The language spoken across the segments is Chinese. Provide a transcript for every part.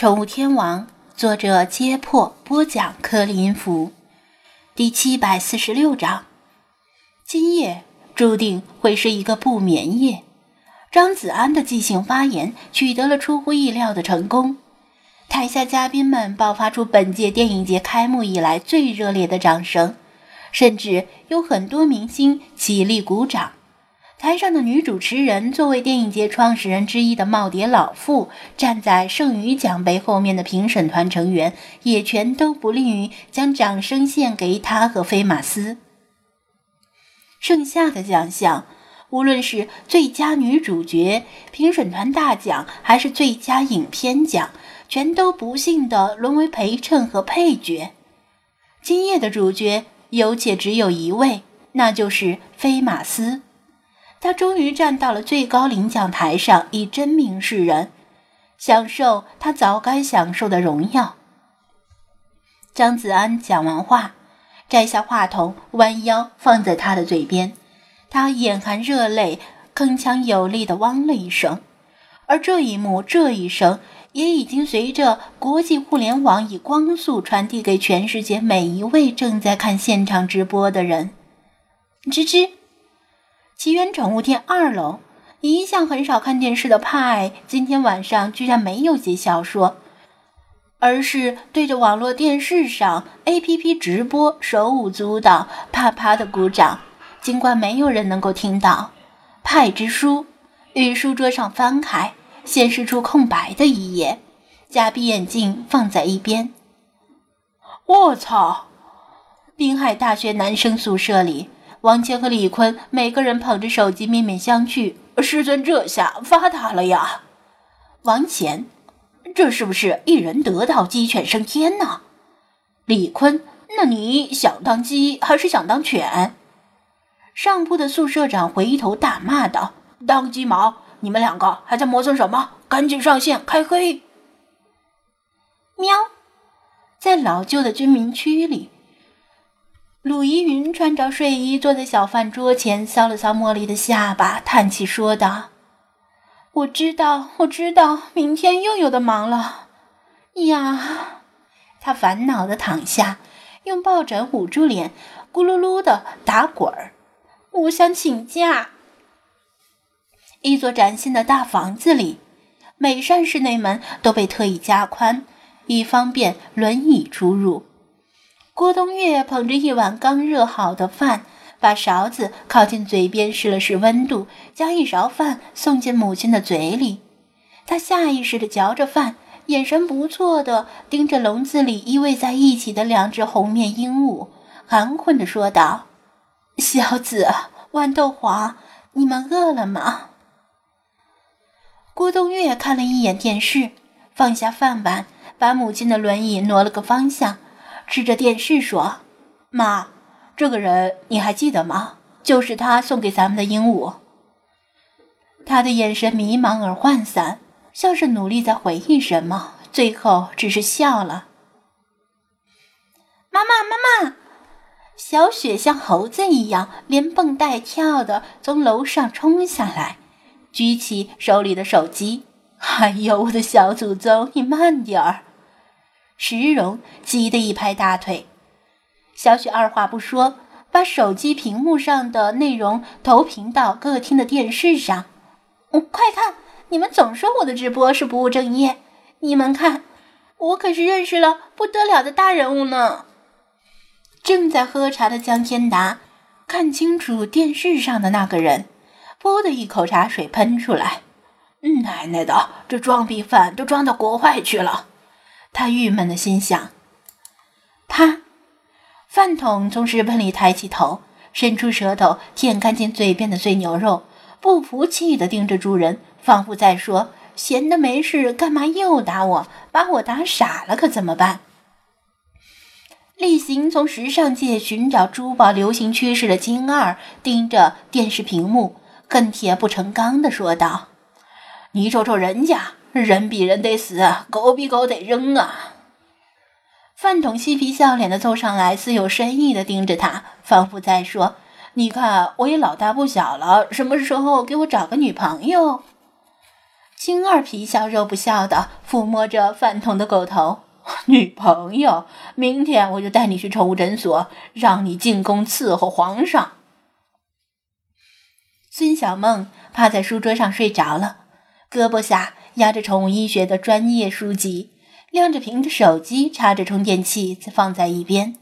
宠物天王，作者：揭破，播讲：克林福，第七百四十六章。今夜注定会是一个不眠夜。张子安的即兴发言取得了出乎意料的成功，台下嘉宾们爆发出本届电影节开幕以来最热烈的掌声，甚至有很多明星起立鼓掌。台上的女主持人，作为电影节创始人之一的耄耋老妇，站在剩余奖杯后面的评审团成员，也全都不吝于将掌声献给她和菲马斯。剩下的奖项，无论是最佳女主角、评审团大奖，还是最佳影片奖，全都不幸的沦为陪衬和配角。今夜的主角有且只有一位，那就是菲马斯。他终于站到了最高领奖台上，以真名示人，享受他早该享受的荣耀。张子安讲完话，摘下话筒，弯腰放在他的嘴边，他眼含热泪，铿锵有力地汪了一声。而这一幕，这一声，也已经随着国际互联网以光速传递给全世界每一位正在看现场直播的人。吱吱。奇缘宠物店二楼，一向很少看电视的派，今天晚上居然没有写小说，而是对着网络电视上 APP 直播，手舞足蹈，啪啪的鼓掌。尽管没有人能够听到，派之书与书桌上翻开，显示出空白的一页，假鼻眼镜放在一边。我操！滨海大学男生宿舍里。王谦和李坤每个人捧着手机面面相觑。师尊这下发达了呀！王谦，这是不是一人得道鸡犬升天呢？李坤，那你想当鸡还是想当犬？上铺的宿舍长回头大骂道：“当鸡毛！你们两个还在磨蹭什么？赶紧上线开黑！”喵，在老旧的居民区里。鲁依云穿着睡衣坐在小饭桌前，搔了搔茉莉的下巴，叹气说道：“我知道，我知道，明天又有的忙了。”呀，他烦恼的躺下，用抱枕捂住脸，咕噜噜的打滚儿。我想请假。一座崭新的大房子里，每扇室内门都被特意加宽，以方便轮椅出入。郭冬月捧着一碗刚热好的饭，把勺子靠近嘴边试了试温度，将一勺饭送进母亲的嘴里。他下意识地嚼着饭，眼神不错地盯着笼子里依偎在一起的两只红面鹦鹉，含混地说道：“小子，豌豆黄，你们饿了吗？”郭冬月看了一眼电视，放下饭碗，把母亲的轮椅挪了个方向。指着电视说：“妈，这个人你还记得吗？就是他送给咱们的鹦鹉。”他的眼神迷茫而涣散，像是努力在回忆什么，最后只是笑了。妈妈，妈妈！小雪像猴子一样连蹦带跳的从楼上冲下来，举起手里的手机。“哎呦，我的小祖宗，你慢点儿！”石荣急得一拍大腿，小雪二话不说，把手机屏幕上的内容投屏到客厅的电视上。快看，你们总说我的直播是不务正业，你们看，我可是认识了不得了的大人物呢。正在喝茶的江天达看清楚电视上的那个人，噗的一口茶水喷出来。奶奶的，这装逼犯都装到国外去了。他郁闷的心想：“啪！”饭桶从食盆里抬起头，伸出舌头舔干净嘴边的碎牛肉，不服气的盯着主人，仿佛在说：“闲的没事，干嘛又打我？把我打傻了可怎么办？”例行从时尚界寻找珠宝流行趋势的金二盯着电视屏幕，恨铁不成钢的说道：“你瞅瞅人家。”人比人得死，狗比狗得扔啊！饭桶嬉皮笑脸的凑上来，似有深意的盯着他，仿佛在说：“你看，我也老大不小了，什么时候给我找个女朋友？”青儿皮笑肉不笑的抚摸着饭桶的狗头。女朋友，明天我就带你去宠物诊所，让你进宫伺候皇上。孙小梦趴在书桌上睡着了，胳膊下压着宠物医学的专业书籍，亮着屏的手机插着充电器放在一边。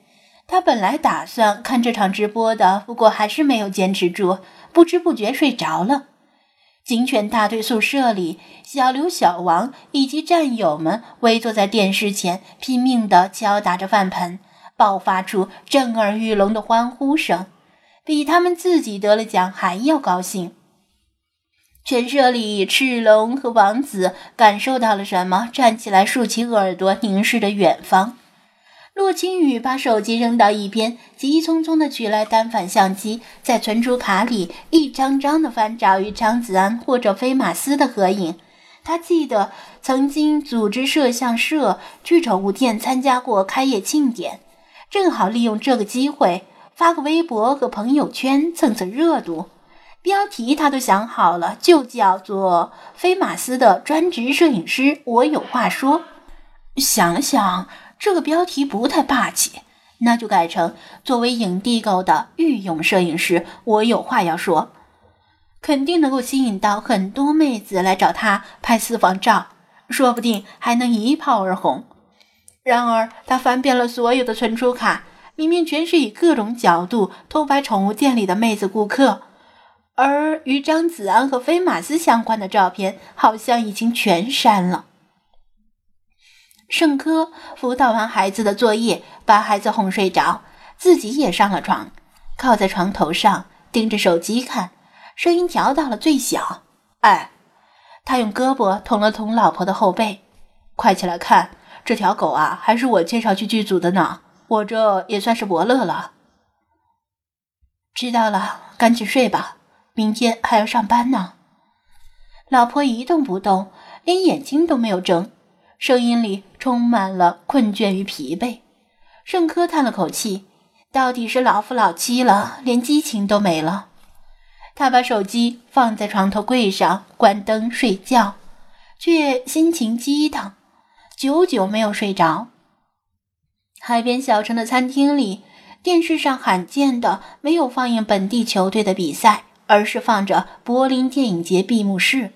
他本来打算看这场直播的，不过还是没有坚持住，不知不觉睡着了。警犬大队宿舍里，小刘、小王以及战友们围坐在电视前，拼命地敲打着饭盆，爆发出震耳欲聋的欢呼声，比他们自己得了奖还要高兴。犬舍里，赤龙和王子感受到了什么，站起来，竖起耳朵，凝视着远方。洛青雨把手机扔到一边，急匆匆地取来单反相机，在存储卡里一张张地翻找与张子安或者飞马斯的合影。他记得曾经组织摄像社去宠物店参加过开业庆典，正好利用这个机会发个微博和朋友圈蹭蹭热度。标题他都想好了，就叫做“飞马斯的专职摄影师”，我有话说。想想。这个标题不太霸气，那就改成作为影帝狗的御用摄影师，我有话要说，肯定能够吸引到很多妹子来找他拍私房照，说不定还能一炮而红。然而，他翻遍了所有的存储卡，里面全是以各种角度偷拍宠物店里的妹子顾客，而与张子安和飞马斯相关的照片，好像已经全删了。盛科辅导完孩子的作业，把孩子哄睡着，自己也上了床，靠在床头上盯着手机看，声音调到了最小。哎，他用胳膊捅了捅老婆的后背，快起来看，这条狗啊，还是我介绍去剧组的呢，我这也算是伯乐了。知道了，赶紧睡吧，明天还要上班呢。老婆一动不动，连眼睛都没有睁。声音里充满了困倦与疲惫。盛科叹了口气，到底是老夫老妻了，连激情都没了。他把手机放在床头柜上，关灯睡觉，却心情激荡，久久没有睡着。海边小城的餐厅里，电视上罕见的没有放映本地球队的比赛，而是放着柏林电影节闭幕式。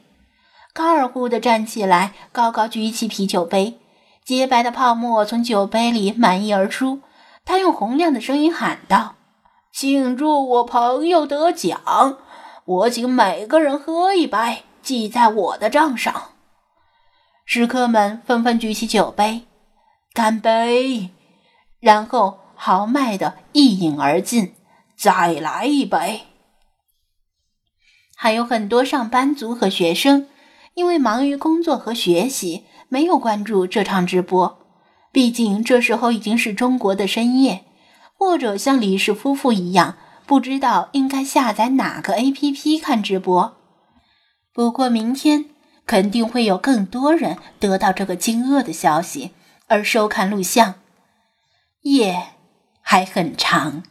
高尔忽地站起来，高高举起啤酒杯，洁白的泡沫从酒杯里满溢而出。他用洪亮的声音喊道：“庆祝我朋友得奖！我请每个人喝一杯，记在我的账上。”食客们纷纷举起酒杯，干杯！然后豪迈地一饮而尽，再来一杯。还有很多上班族和学生。因为忙于工作和学习，没有关注这场直播。毕竟这时候已经是中国的深夜，或者像李氏夫妇一样，不知道应该下载哪个 APP 看直播。不过明天肯定会有更多人得到这个惊愕的消息，而收看录像。夜还很长。